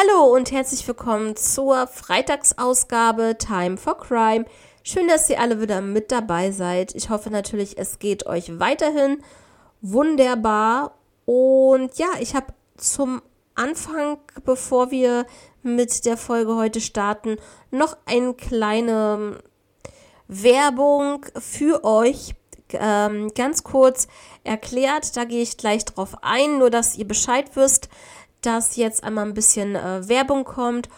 Hallo und herzlich willkommen zur Freitagsausgabe Time for Crime. Schön, dass ihr alle wieder mit dabei seid. Ich hoffe natürlich, es geht euch weiterhin wunderbar. Und ja, ich habe zum Anfang, bevor wir mit der Folge heute starten, noch eine kleine Werbung für euch ähm, ganz kurz erklärt. Da gehe ich gleich drauf ein, nur dass ihr Bescheid wisst dass jetzt einmal ein bisschen äh, Werbung kommt.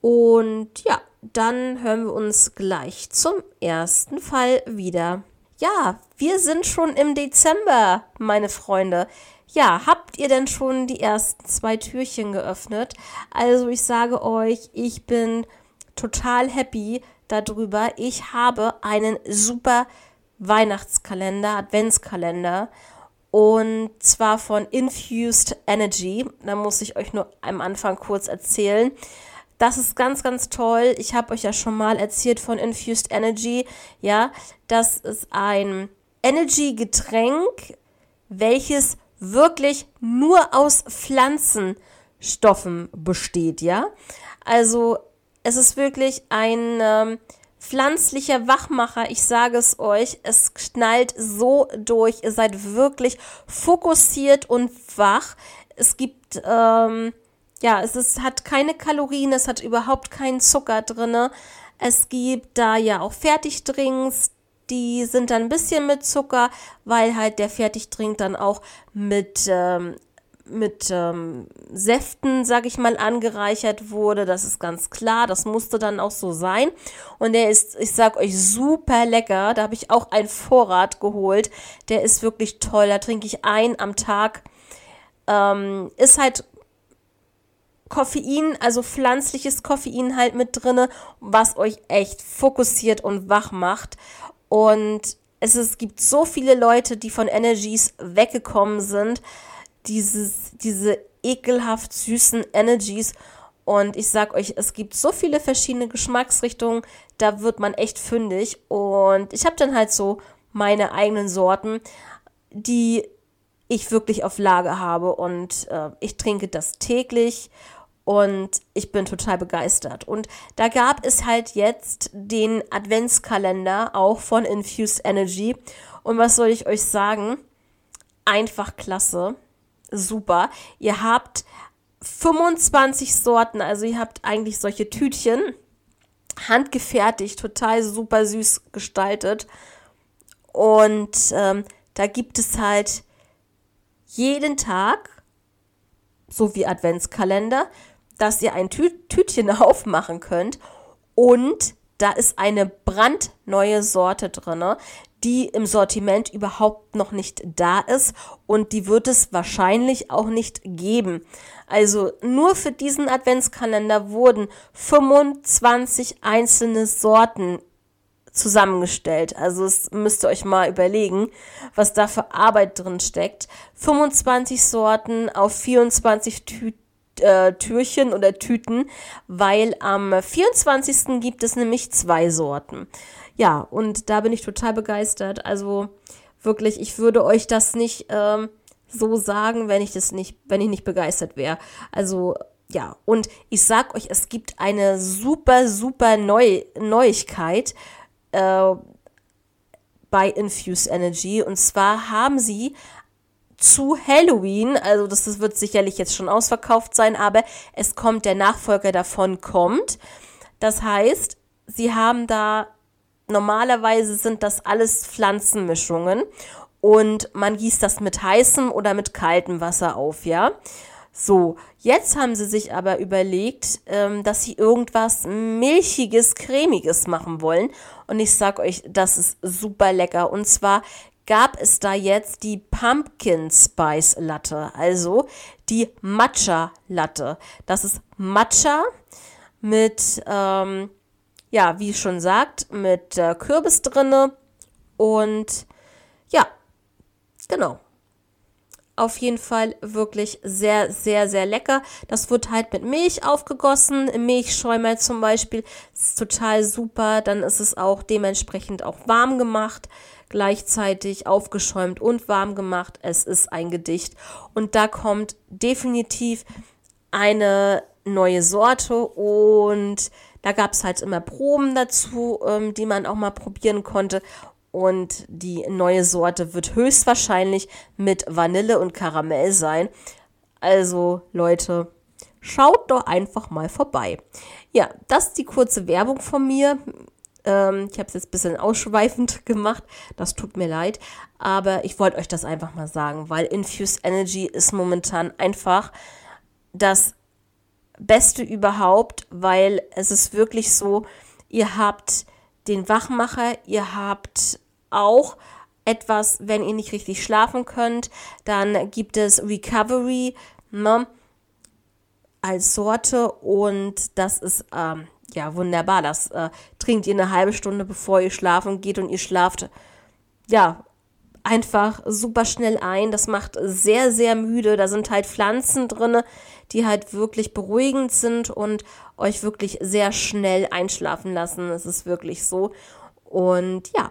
Und ja, dann hören wir uns gleich zum ersten Fall wieder. Ja, wir sind schon im Dezember, meine Freunde. Ja, habt ihr denn schon die ersten zwei Türchen geöffnet? Also ich sage euch, ich bin total happy darüber. Ich habe einen super Weihnachtskalender, Adventskalender und zwar von Infused Energy. Da muss ich euch nur am Anfang kurz erzählen. Das ist ganz, ganz toll. Ich habe euch ja schon mal erzählt von Infused Energy. Ja, das ist ein Energy-Getränk, welches wirklich nur aus Pflanzenstoffen besteht. Ja, also es ist wirklich ein ähm, pflanzlicher Wachmacher, ich sage es euch, es knallt so durch, ihr seid wirklich fokussiert und wach. Es gibt, ähm, ja, es ist, hat keine Kalorien, es hat überhaupt keinen Zucker drin. Es gibt da ja auch Fertigdrinks, die sind dann ein bisschen mit Zucker, weil halt der Fertigdrink dann auch mit ähm, mit ähm, Säften, sag ich mal, angereichert wurde. Das ist ganz klar. Das musste dann auch so sein. Und der ist, ich sag euch, super lecker. Da habe ich auch einen Vorrat geholt. Der ist wirklich toll. Da trinke ich ein am Tag. Ähm, ist halt Koffein, also pflanzliches Koffein halt mit drinne, was euch echt fokussiert und wach macht. Und es, es gibt so viele Leute, die von Energies weggekommen sind dieses, diese ekelhaft süßen Energies. Und ich sag euch, es gibt so viele verschiedene Geschmacksrichtungen, da wird man echt fündig. Und ich habe dann halt so meine eigenen Sorten, die ich wirklich auf Lage habe. Und äh, ich trinke das täglich und ich bin total begeistert. Und da gab es halt jetzt den Adventskalender auch von Infused Energy. Und was soll ich euch sagen? Einfach klasse super. Ihr habt 25 Sorten, also ihr habt eigentlich solche Tütchen, handgefertigt, total super süß gestaltet. Und ähm, da gibt es halt jeden Tag, so wie Adventskalender, dass ihr ein Tü Tütchen aufmachen könnt. Und da ist eine brandneue Sorte drin, die im Sortiment überhaupt noch nicht da ist und die wird es wahrscheinlich auch nicht geben. Also nur für diesen Adventskalender wurden 25 einzelne Sorten zusammengestellt. Also es müsst ihr euch mal überlegen, was da für Arbeit drin steckt. 25 Sorten auf 24 Tüten äh, Türchen oder Tüten, weil am 24. gibt es nämlich zwei Sorten. Ja, und da bin ich total begeistert. Also wirklich, ich würde euch das nicht ähm, so sagen, wenn ich das nicht, wenn ich nicht begeistert wäre. Also ja, und ich sag euch, es gibt eine super, super Neu Neuigkeit äh, bei Infuse Energy. Und zwar haben sie zu Halloween, also das wird sicherlich jetzt schon ausverkauft sein, aber es kommt, der Nachfolger davon kommt. Das heißt, sie haben da normalerweise sind das alles Pflanzenmischungen und man gießt das mit heißem oder mit kaltem Wasser auf, ja. So, jetzt haben sie sich aber überlegt, ähm, dass sie irgendwas milchiges, cremiges machen wollen. Und ich sag euch, das ist super lecker. Und zwar gab es da jetzt die Pumpkin Spice Latte, also die Matcha Latte. Das ist Matcha mit ähm, ja, wie schon sagt, mit äh, Kürbis drinne und ja, genau. Auf jeden Fall wirklich sehr, sehr, sehr lecker. Das wird halt mit Milch aufgegossen, Milchschäumer zum Beispiel. Ist total super. Dann ist es auch dementsprechend auch warm gemacht gleichzeitig aufgeschäumt und warm gemacht. Es ist ein Gedicht. Und da kommt definitiv eine neue Sorte und da gab es halt immer Proben dazu, ähm, die man auch mal probieren konnte. Und die neue Sorte wird höchstwahrscheinlich mit Vanille und Karamell sein. Also Leute, schaut doch einfach mal vorbei. Ja, das ist die kurze Werbung von mir. Ähm, ich habe es jetzt ein bisschen ausschweifend gemacht. Das tut mir leid. Aber ich wollte euch das einfach mal sagen, weil Infused Energy ist momentan einfach das Beste überhaupt, weil es ist wirklich so, ihr habt den Wachmacher, ihr habt auch etwas, wenn ihr nicht richtig schlafen könnt, dann gibt es Recovery ne, als Sorte und das ist ähm, ja wunderbar. Das äh, trinkt ihr eine halbe Stunde, bevor ihr schlafen geht und ihr schlaft ja einfach super schnell ein. Das macht sehr, sehr müde. Da sind halt Pflanzen drin, die halt wirklich beruhigend sind und euch wirklich sehr schnell einschlafen lassen. Es ist wirklich so. Und ja,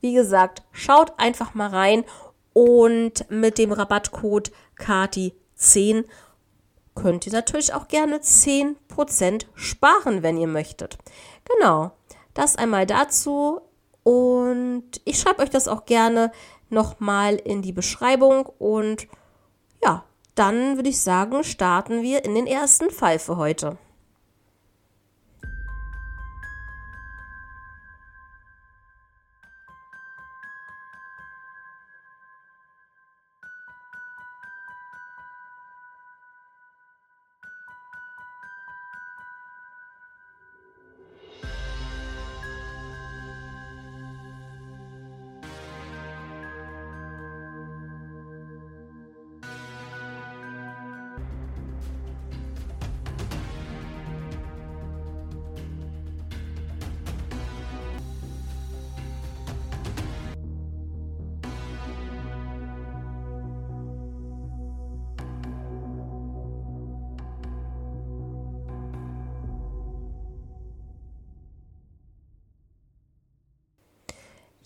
wie gesagt, schaut einfach mal rein und mit dem Rabattcode KATI10 könnt ihr natürlich auch gerne 10% sparen, wenn ihr möchtet. Genau, das einmal dazu. Und ich schreibe euch das auch gerne nochmal in die Beschreibung. Und ja, dann würde ich sagen, starten wir in den ersten Fall für heute.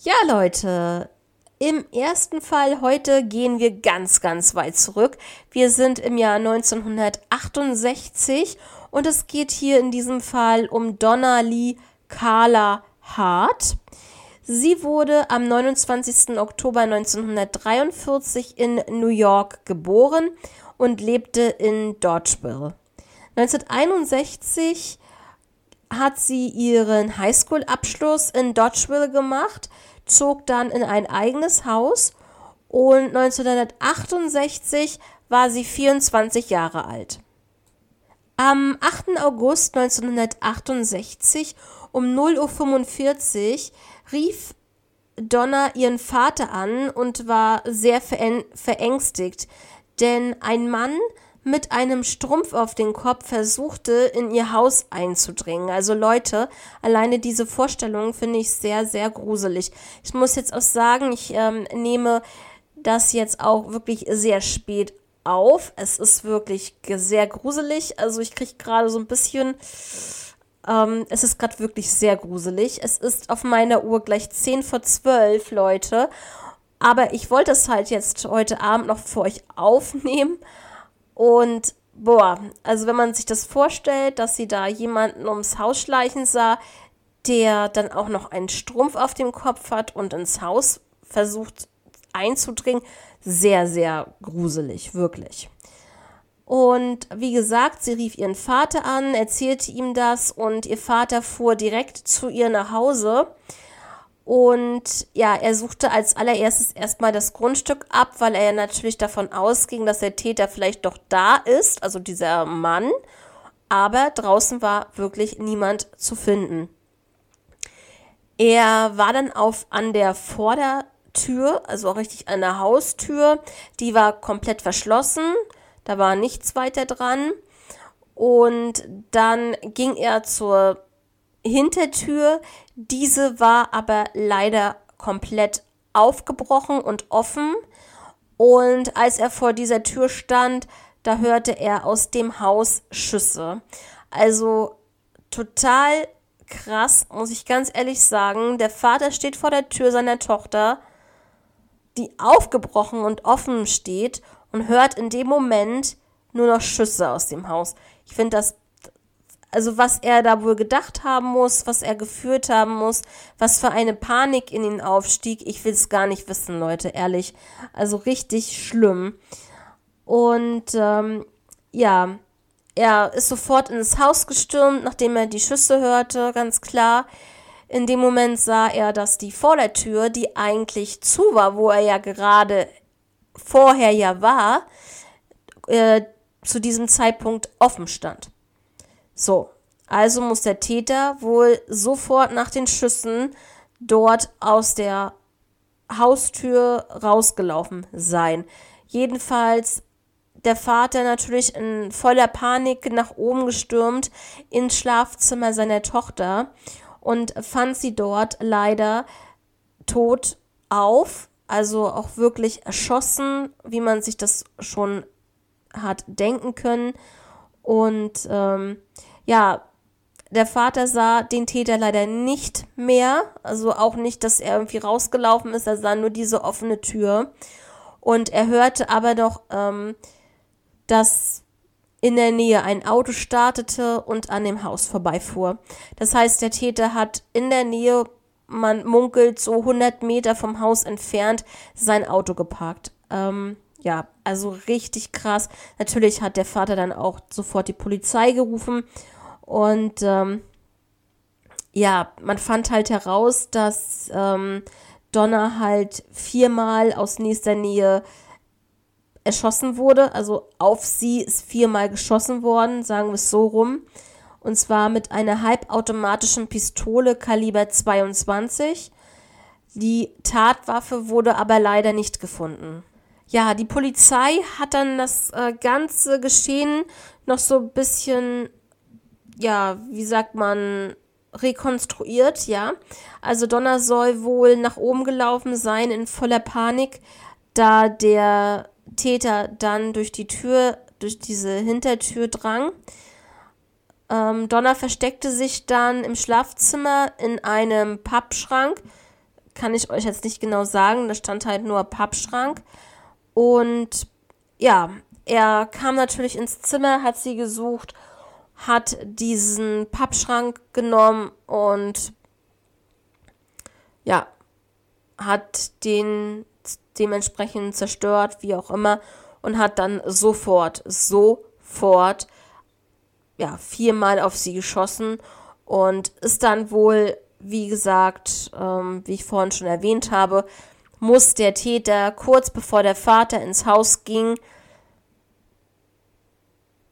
Ja, Leute, im ersten Fall heute gehen wir ganz, ganz weit zurück. Wir sind im Jahr 1968 und es geht hier in diesem Fall um Donna Lee Carla Hart. Sie wurde am 29. Oktober 1943 in New York geboren und lebte in Dodgeville. 1961 hat sie ihren Highschool-Abschluss in Dodgeville gemacht zog dann in ein eigenes Haus und 1968 war sie 24 Jahre alt. Am 8. August 1968 um 0.45 Uhr rief Donna ihren Vater an und war sehr verängstigt, denn ein Mann mit einem Strumpf auf den Kopf versuchte, in ihr Haus einzudringen. Also Leute, alleine diese Vorstellung finde ich sehr, sehr gruselig. Ich muss jetzt auch sagen, ich ähm, nehme das jetzt auch wirklich sehr spät auf. Es ist wirklich sehr gruselig. Also ich kriege gerade so ein bisschen... Ähm, es ist gerade wirklich sehr gruselig. Es ist auf meiner Uhr gleich 10 vor 12, Leute. Aber ich wollte es halt jetzt heute Abend noch für euch aufnehmen. Und boah, also wenn man sich das vorstellt, dass sie da jemanden ums Haus schleichen sah, der dann auch noch einen Strumpf auf dem Kopf hat und ins Haus versucht einzudringen, sehr, sehr gruselig, wirklich. Und wie gesagt, sie rief ihren Vater an, erzählte ihm das und ihr Vater fuhr direkt zu ihr nach Hause und ja, er suchte als allererstes erstmal das Grundstück ab, weil er ja natürlich davon ausging, dass der Täter vielleicht doch da ist, also dieser Mann. Aber draußen war wirklich niemand zu finden. Er war dann auf an der Vordertür, also auch richtig an der Haustür. Die war komplett verschlossen. Da war nichts weiter dran. Und dann ging er zur Hintertür. Diese war aber leider komplett aufgebrochen und offen. Und als er vor dieser Tür stand, da hörte er aus dem Haus Schüsse. Also total krass, muss ich ganz ehrlich sagen. Der Vater steht vor der Tür seiner Tochter, die aufgebrochen und offen steht und hört in dem Moment nur noch Schüsse aus dem Haus. Ich finde das, also was er da wohl gedacht haben muss, was er geführt haben muss, was für eine Panik in ihn aufstieg, ich will es gar nicht wissen, Leute, ehrlich. Also richtig schlimm. Und ähm, ja, er ist sofort ins Haus gestürmt, nachdem er die Schüsse hörte, ganz klar. In dem Moment sah er, dass die Vordertür, die eigentlich zu war, wo er ja gerade vorher ja war, äh, zu diesem Zeitpunkt offen stand. So, also muss der Täter wohl sofort nach den Schüssen dort aus der Haustür rausgelaufen sein. Jedenfalls der Vater natürlich in voller Panik nach oben gestürmt ins Schlafzimmer seiner Tochter und fand sie dort leider tot auf, also auch wirklich erschossen, wie man sich das schon hat denken können. Und ähm, ja, der Vater sah den Täter leider nicht mehr, also auch nicht, dass er irgendwie rausgelaufen ist, er sah nur diese offene Tür. Und er hörte aber doch ähm, dass in der Nähe ein Auto startete und an dem Haus vorbeifuhr. Das heißt, der Täter hat in der Nähe, man munkelt so 100 Meter vom Haus entfernt, sein Auto geparkt. Ähm, ja, also richtig krass. Natürlich hat der Vater dann auch sofort die Polizei gerufen und ähm, ja, man fand halt heraus, dass ähm, Donner halt viermal aus nächster Nähe erschossen wurde. Also auf sie ist viermal geschossen worden, sagen wir es so rum. Und zwar mit einer halbautomatischen Pistole Kaliber 22. Die Tatwaffe wurde aber leider nicht gefunden. Ja, die Polizei hat dann das äh, ganze Geschehen noch so ein bisschen, ja, wie sagt man, rekonstruiert, ja. Also Donner soll wohl nach oben gelaufen sein in voller Panik, da der Täter dann durch die Tür, durch diese Hintertür drang. Ähm, Donner versteckte sich dann im Schlafzimmer in einem Pappschrank. Kann ich euch jetzt nicht genau sagen, da stand halt nur Pappschrank. Und ja, er kam natürlich ins Zimmer, hat sie gesucht, hat diesen Pappschrank genommen und ja, hat den dementsprechend zerstört, wie auch immer, und hat dann sofort, sofort, ja, viermal auf sie geschossen und ist dann wohl, wie gesagt, ähm, wie ich vorhin schon erwähnt habe, muss der Täter kurz bevor der Vater ins Haus ging,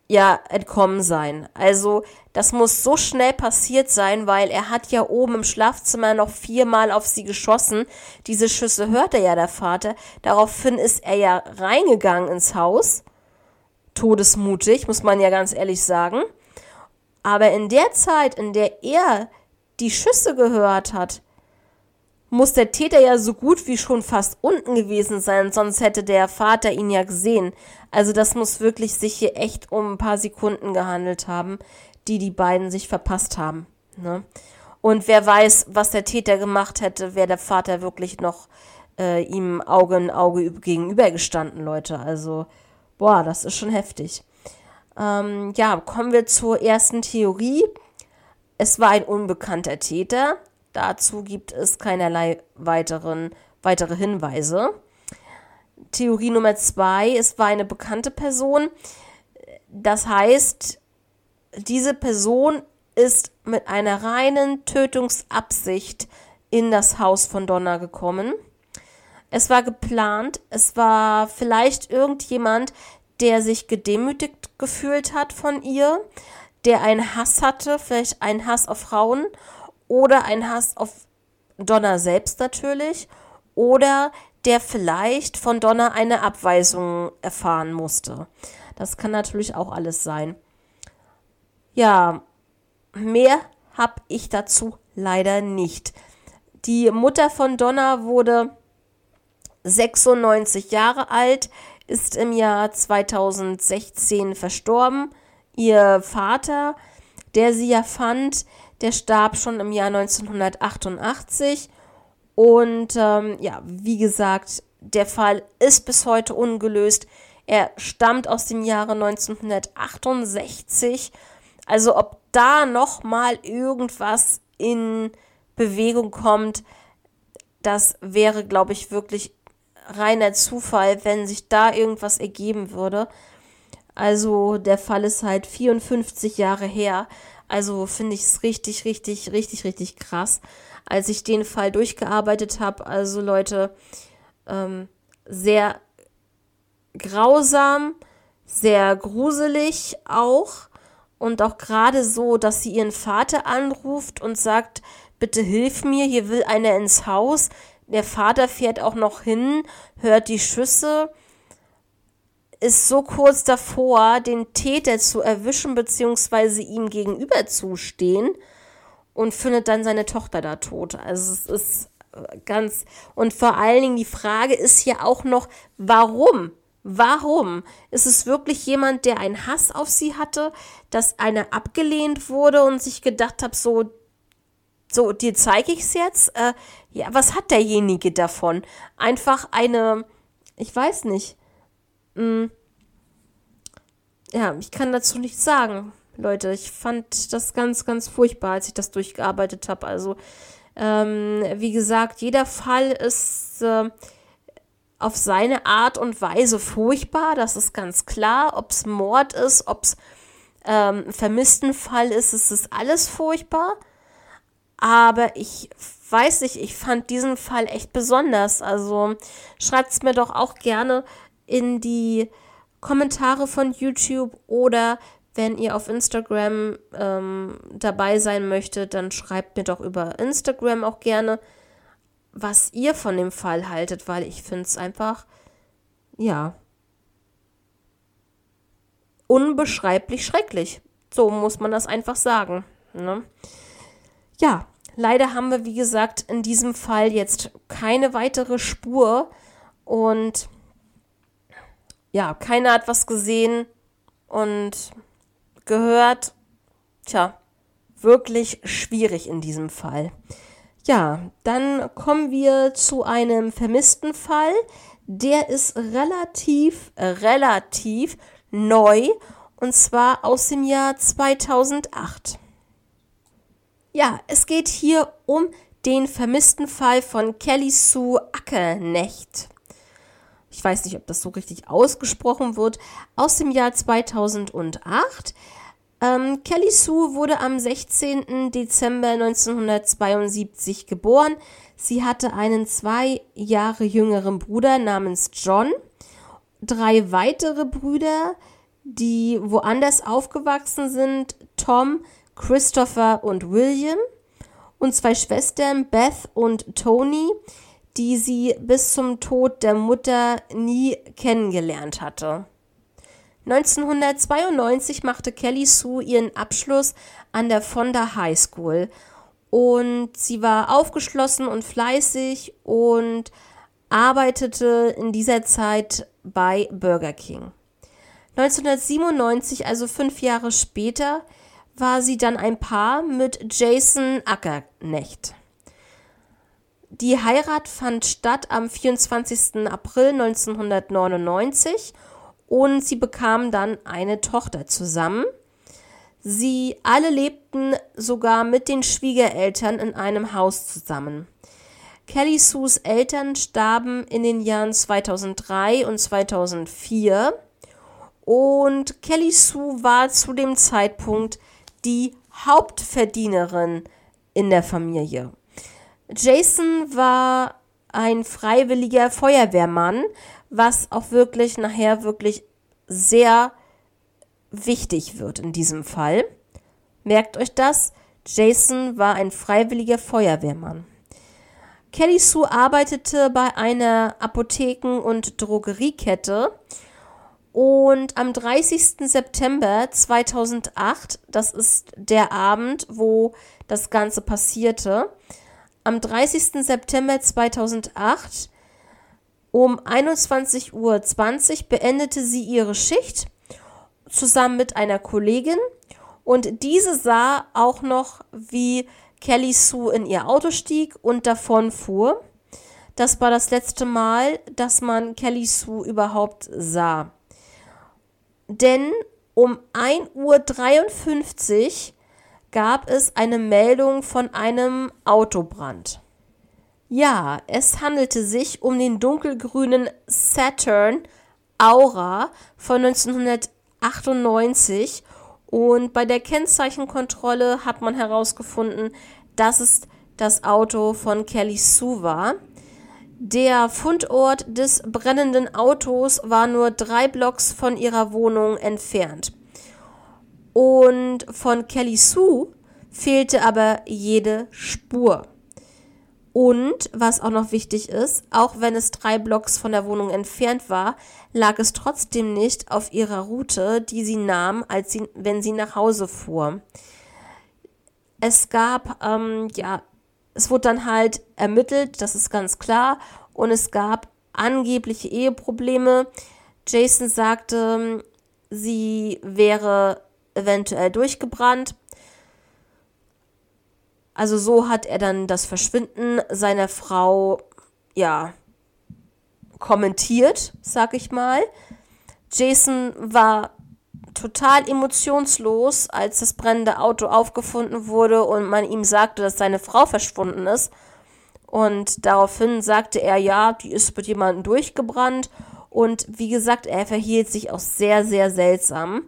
ja entkommen sein. Also das muss so schnell passiert sein, weil er hat ja oben im Schlafzimmer noch viermal auf sie geschossen. Diese Schüsse hörte ja der Vater. Daraufhin ist er ja reingegangen ins Haus. Todesmutig, muss man ja ganz ehrlich sagen. Aber in der Zeit, in der er die Schüsse gehört hat, muss der Täter ja so gut wie schon fast unten gewesen sein, sonst hätte der Vater ihn ja gesehen. Also das muss wirklich sich hier echt um ein paar Sekunden gehandelt haben, die die beiden sich verpasst haben. Ne? Und wer weiß, was der Täter gemacht hätte, wäre der Vater wirklich noch äh, ihm Auge in Auge gegenübergestanden, Leute. Also, boah, das ist schon heftig. Ähm, ja, kommen wir zur ersten Theorie. Es war ein unbekannter Täter. Dazu gibt es keinerlei weiteren, weitere Hinweise. Theorie Nummer zwei, es war eine bekannte Person. Das heißt, diese Person ist mit einer reinen Tötungsabsicht in das Haus von Donna gekommen. Es war geplant, es war vielleicht irgendjemand, der sich gedemütigt gefühlt hat von ihr, der einen Hass hatte, vielleicht einen Hass auf Frauen oder ein Hass auf Donna selbst natürlich oder der vielleicht von Donna eine Abweisung erfahren musste. Das kann natürlich auch alles sein. Ja, mehr habe ich dazu leider nicht. Die Mutter von Donna wurde 96 Jahre alt, ist im Jahr 2016 verstorben. Ihr Vater, der sie ja fand, der starb schon im Jahr 1988. Und ähm, ja, wie gesagt, der Fall ist bis heute ungelöst. Er stammt aus dem Jahre 1968. Also ob da noch mal irgendwas in Bewegung kommt, das wäre, glaube ich, wirklich reiner Zufall, wenn sich da irgendwas ergeben würde. Also der Fall ist halt 54 Jahre her. Also finde ich es richtig, richtig, richtig, richtig krass, als ich den Fall durchgearbeitet habe. Also Leute, ähm, sehr grausam, sehr gruselig auch. Und auch gerade so, dass sie ihren Vater anruft und sagt, bitte hilf mir, hier will einer ins Haus. Der Vater fährt auch noch hin, hört die Schüsse ist so kurz davor, den Täter zu erwischen bzw. ihm gegenüberzustehen und findet dann seine Tochter da tot. Also es ist äh, ganz und vor allen Dingen die Frage ist ja auch noch, warum? Warum? Ist es wirklich jemand, der einen Hass auf sie hatte, dass einer abgelehnt wurde und sich gedacht hat, so, so, dir zeige ich es jetzt? Äh, ja, was hat derjenige davon? Einfach eine, ich weiß nicht, hm. Ja, ich kann dazu nichts sagen, Leute. Ich fand das ganz, ganz furchtbar, als ich das durchgearbeitet habe. Also, ähm, wie gesagt, jeder Fall ist äh, auf seine Art und Weise furchtbar. Das ist ganz klar. Ob es Mord ist, ob es ähm, ein vermissten Fall ist, es ist alles furchtbar. Aber ich weiß nicht, ich fand diesen Fall echt besonders. Also schreibt es mir doch auch gerne in die Kommentare von YouTube oder wenn ihr auf Instagram ähm, dabei sein möchtet, dann schreibt mir doch über Instagram auch gerne, was ihr von dem Fall haltet, weil ich finde es einfach, ja, unbeschreiblich schrecklich. So muss man das einfach sagen. Ne? Ja, leider haben wir, wie gesagt, in diesem Fall jetzt keine weitere Spur und ja, keiner hat was gesehen und gehört. Tja, wirklich schwierig in diesem Fall. Ja, dann kommen wir zu einem vermissten Fall. Der ist relativ, relativ neu und zwar aus dem Jahr 2008. Ja, es geht hier um den vermissten Fall von Kelly Sue Ackernecht ich weiß nicht, ob das so richtig ausgesprochen wird, aus dem Jahr 2008. Ähm, Kelly Sue wurde am 16. Dezember 1972 geboren. Sie hatte einen zwei Jahre jüngeren Bruder namens John, drei weitere Brüder, die woanders aufgewachsen sind, Tom, Christopher und William, und zwei Schwestern, Beth und Tony, die sie bis zum Tod der Mutter nie kennengelernt hatte. 1992 machte Kelly Sue ihren Abschluss an der Fonda High School und sie war aufgeschlossen und fleißig und arbeitete in dieser Zeit bei Burger King. 1997, also fünf Jahre später, war sie dann ein Paar mit Jason Ackernecht. Die Heirat fand statt am 24. April 1999 und sie bekamen dann eine Tochter zusammen. Sie alle lebten sogar mit den Schwiegereltern in einem Haus zusammen. Kelly Sues Eltern starben in den Jahren 2003 und 2004 und Kelly Sue war zu dem Zeitpunkt die Hauptverdienerin in der Familie. Jason war ein freiwilliger Feuerwehrmann, was auch wirklich nachher wirklich sehr wichtig wird in diesem Fall. Merkt euch das, Jason war ein freiwilliger Feuerwehrmann. Kelly Sue arbeitete bei einer Apotheken- und Drogeriekette und am 30. September 2008, das ist der Abend, wo das Ganze passierte, am 30. September 2008 um 21.20 Uhr beendete sie ihre Schicht zusammen mit einer Kollegin und diese sah auch noch, wie Kelly Sue in ihr Auto stieg und davon fuhr. Das war das letzte Mal, dass man Kelly Sue überhaupt sah. denn um 1.53 Uhr gab es eine Meldung von einem Autobrand. Ja, es handelte sich um den dunkelgrünen Saturn Aura von 1998 und bei der Kennzeichenkontrolle hat man herausgefunden, dass es das Auto von Kelly Sue war. Der Fundort des brennenden Autos war nur drei Blocks von ihrer Wohnung entfernt. Und von Kelly Sue fehlte aber jede Spur. Und was auch noch wichtig ist, auch wenn es drei Blocks von der Wohnung entfernt war, lag es trotzdem nicht auf ihrer Route, die sie nahm, als sie, wenn sie nach Hause fuhr. Es gab, ähm, ja, es wurde dann halt ermittelt, das ist ganz klar, und es gab angebliche Eheprobleme. Jason sagte, sie wäre eventuell durchgebrannt. Also so hat er dann das Verschwinden seiner Frau, ja, kommentiert, sag ich mal. Jason war total emotionslos, als das brennende Auto aufgefunden wurde und man ihm sagte, dass seine Frau verschwunden ist. Und daraufhin sagte er, ja, die ist mit jemandem durchgebrannt. Und wie gesagt, er verhielt sich auch sehr, sehr seltsam.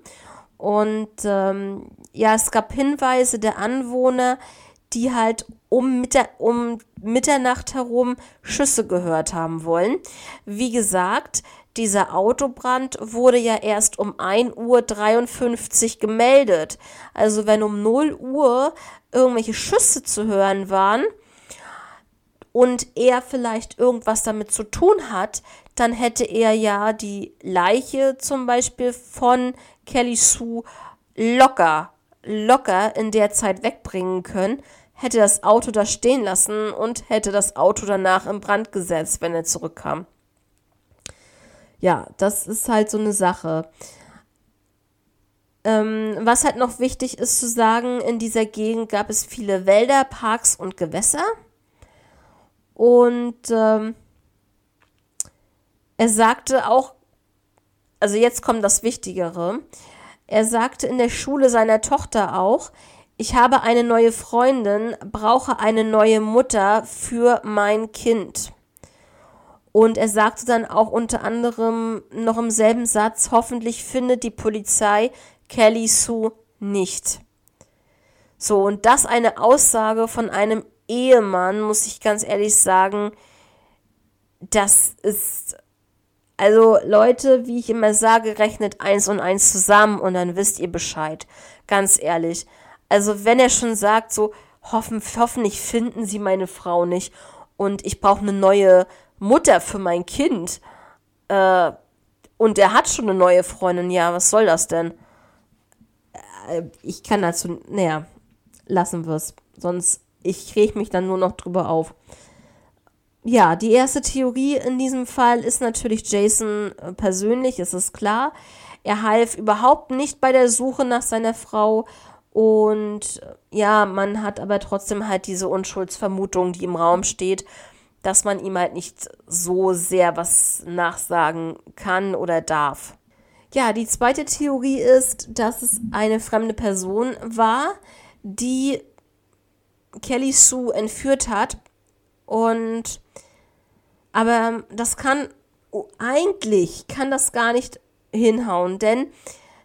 Und ähm, ja, es gab Hinweise der Anwohner, die halt um, Mitter um Mitternacht herum Schüsse gehört haben wollen. Wie gesagt, dieser Autobrand wurde ja erst um 1.53 Uhr gemeldet. Also wenn um 0 Uhr irgendwelche Schüsse zu hören waren und er vielleicht irgendwas damit zu tun hat, dann hätte er ja die Leiche zum Beispiel von Kelly Sue locker, locker in der Zeit wegbringen können hätte das Auto da stehen lassen und hätte das Auto danach in Brand gesetzt, wenn er zurückkam. Ja, das ist halt so eine Sache. Ähm, was halt noch wichtig ist zu sagen, in dieser Gegend gab es viele Wälder, Parks und Gewässer. Und ähm, er sagte auch, also jetzt kommt das Wichtigere, er sagte in der Schule seiner Tochter auch, ich habe eine neue Freundin, brauche eine neue Mutter für mein Kind. Und er sagte dann auch unter anderem noch im selben Satz, hoffentlich findet die Polizei Kelly Sue nicht. So, und das eine Aussage von einem Ehemann, muss ich ganz ehrlich sagen, das ist, also Leute, wie ich immer sage, rechnet eins und eins zusammen und dann wisst ihr Bescheid. Ganz ehrlich. Also wenn er schon sagt, so hoffen, hoffentlich finden sie meine Frau nicht und ich brauche eine neue Mutter für mein Kind äh, und er hat schon eine neue Freundin, ja, was soll das denn? Äh, ich kann dazu, naja, lassen wir es. Sonst, ich reg mich dann nur noch drüber auf. Ja, die erste Theorie in diesem Fall ist natürlich Jason äh, persönlich, ist es klar. Er half überhaupt nicht bei der Suche nach seiner Frau und ja, man hat aber trotzdem halt diese Unschuldsvermutung, die im Raum steht, dass man ihm halt nicht so sehr was nachsagen kann oder darf. Ja, die zweite Theorie ist, dass es eine fremde Person war, die Kelly Sue entführt hat. Und aber das kann eigentlich kann das gar nicht hinhauen, denn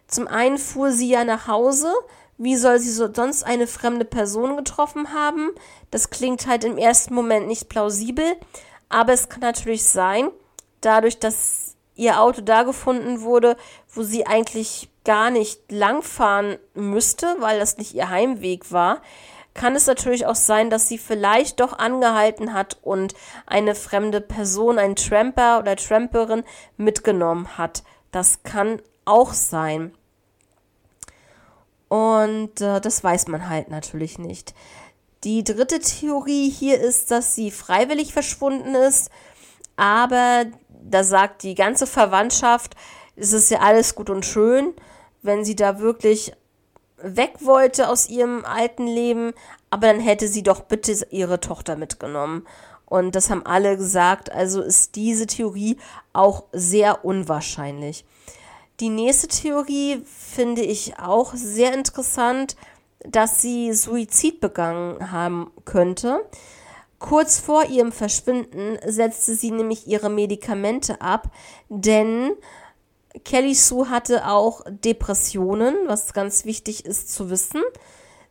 zum einen fuhr sie ja nach Hause, wie soll sie so sonst eine fremde Person getroffen haben? Das klingt halt im ersten Moment nicht plausibel, aber es kann natürlich sein, dadurch, dass ihr Auto da gefunden wurde, wo sie eigentlich gar nicht langfahren müsste, weil das nicht ihr Heimweg war, kann es natürlich auch sein, dass sie vielleicht doch angehalten hat und eine fremde Person, ein Tramper oder Tramperin mitgenommen hat. Das kann auch sein. Und äh, das weiß man halt natürlich nicht. Die dritte Theorie hier ist, dass sie freiwillig verschwunden ist, aber da sagt die ganze Verwandtschaft, es ist ja alles gut und schön, wenn sie da wirklich weg wollte aus ihrem alten Leben, aber dann hätte sie doch bitte ihre Tochter mitgenommen. Und das haben alle gesagt, also ist diese Theorie auch sehr unwahrscheinlich. Die nächste Theorie finde ich auch sehr interessant, dass sie Suizid begangen haben könnte. Kurz vor ihrem Verschwinden setzte sie nämlich ihre Medikamente ab, denn Kelly Sue hatte auch Depressionen, was ganz wichtig ist zu wissen.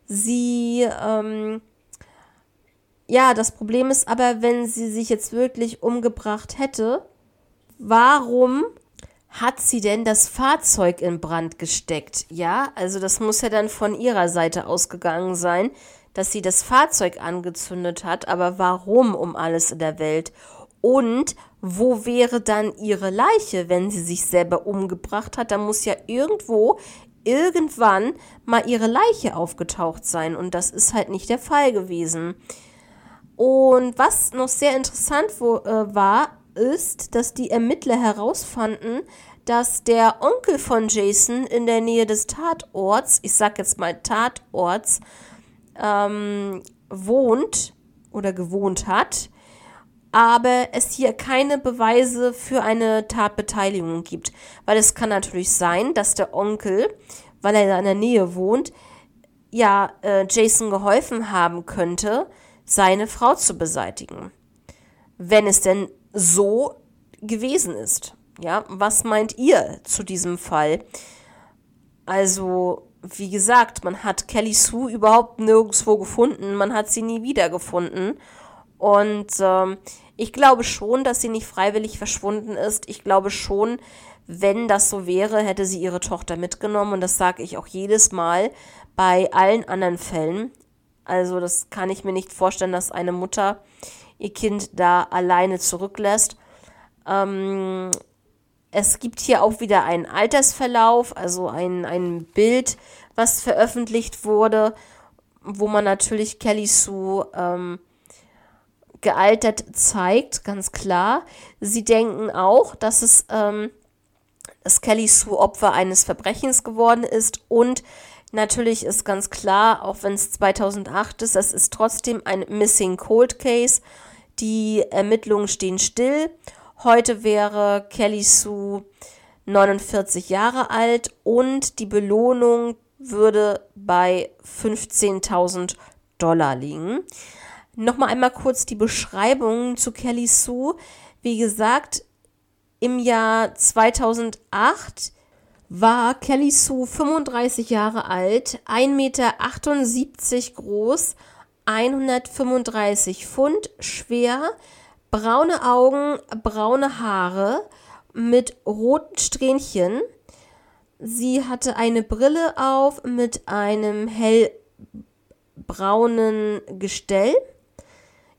Sie, ähm, ja, das Problem ist aber, wenn sie sich jetzt wirklich umgebracht hätte, warum hat sie denn das Fahrzeug in Brand gesteckt? Ja, also das muss ja dann von ihrer Seite ausgegangen sein, dass sie das Fahrzeug angezündet hat, aber warum um alles in der Welt? Und wo wäre dann ihre Leiche, wenn sie sich selber umgebracht hat? Da muss ja irgendwo irgendwann mal ihre Leiche aufgetaucht sein und das ist halt nicht der Fall gewesen. Und was noch sehr interessant wo, äh, war, ist, dass die Ermittler herausfanden, dass der Onkel von Jason in der Nähe des Tatorts, ich sag jetzt mal Tatorts, ähm, wohnt oder gewohnt hat, aber es hier keine Beweise für eine Tatbeteiligung gibt. Weil es kann natürlich sein, dass der Onkel, weil er in der Nähe wohnt, ja äh, Jason geholfen haben könnte, seine Frau zu beseitigen. Wenn es denn so gewesen ist. Ja, was meint ihr zu diesem Fall? Also, wie gesagt, man hat Kelly Sue überhaupt nirgendwo gefunden, man hat sie nie wieder gefunden. Und ähm, ich glaube schon, dass sie nicht freiwillig verschwunden ist. Ich glaube schon, wenn das so wäre, hätte sie ihre Tochter mitgenommen. Und das sage ich auch jedes Mal bei allen anderen Fällen. Also das kann ich mir nicht vorstellen, dass eine Mutter ihr Kind da alleine zurücklässt. Ähm, es gibt hier auch wieder einen Altersverlauf, also ein, ein Bild, was veröffentlicht wurde, wo man natürlich Kelly Sue ähm, gealtert zeigt, ganz klar. Sie denken auch, dass es ähm, dass Kelly Sue Opfer eines Verbrechens geworden ist und natürlich ist ganz klar, auch wenn es 2008 ist, es ist trotzdem ein Missing Cold Case die Ermittlungen stehen still. Heute wäre Kelly Sue 49 Jahre alt und die Belohnung würde bei 15.000 Dollar liegen. Nochmal einmal kurz die Beschreibung zu Kelly Sue. Wie gesagt, im Jahr 2008 war Kelly Sue 35 Jahre alt, 1,78 Meter groß 135 Pfund schwer, braune Augen, braune Haare mit roten Strähnchen. Sie hatte eine Brille auf mit einem hellbraunen Gestell.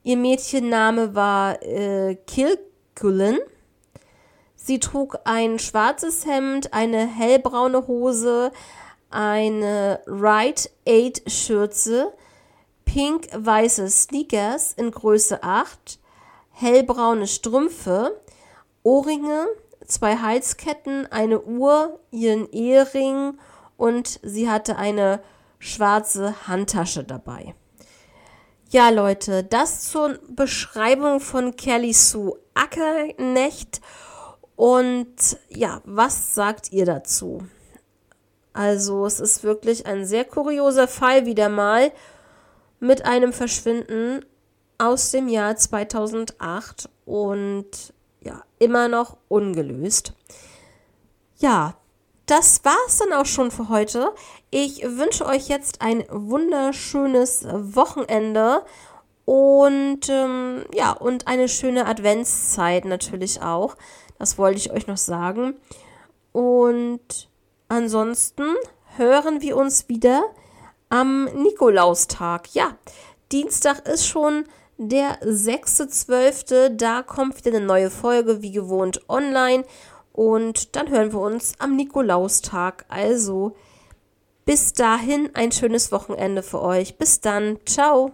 Ihr Mädchenname war äh, Kilcullen. Sie trug ein schwarzes Hemd, eine hellbraune Hose, eine Right Aid Schürze, pink-weiße Sneakers in Größe 8, hellbraune Strümpfe, Ohrringe, zwei Halsketten, eine Uhr, ihren Ehering und sie hatte eine schwarze Handtasche dabei. Ja, Leute, das zur Beschreibung von Kelly Sue Ackernecht. Und ja, was sagt ihr dazu? Also, es ist wirklich ein sehr kurioser Fall wieder mal mit einem Verschwinden aus dem Jahr 2008 und ja, immer noch ungelöst. Ja, das war's dann auch schon für heute. Ich wünsche euch jetzt ein wunderschönes Wochenende und ähm, ja, und eine schöne Adventszeit natürlich auch. Das wollte ich euch noch sagen. Und ansonsten hören wir uns wieder am Nikolaustag. Ja, Dienstag ist schon der 6.12. Da kommt wieder eine neue Folge, wie gewohnt, online. Und dann hören wir uns am Nikolaustag. Also bis dahin ein schönes Wochenende für euch. Bis dann. Ciao.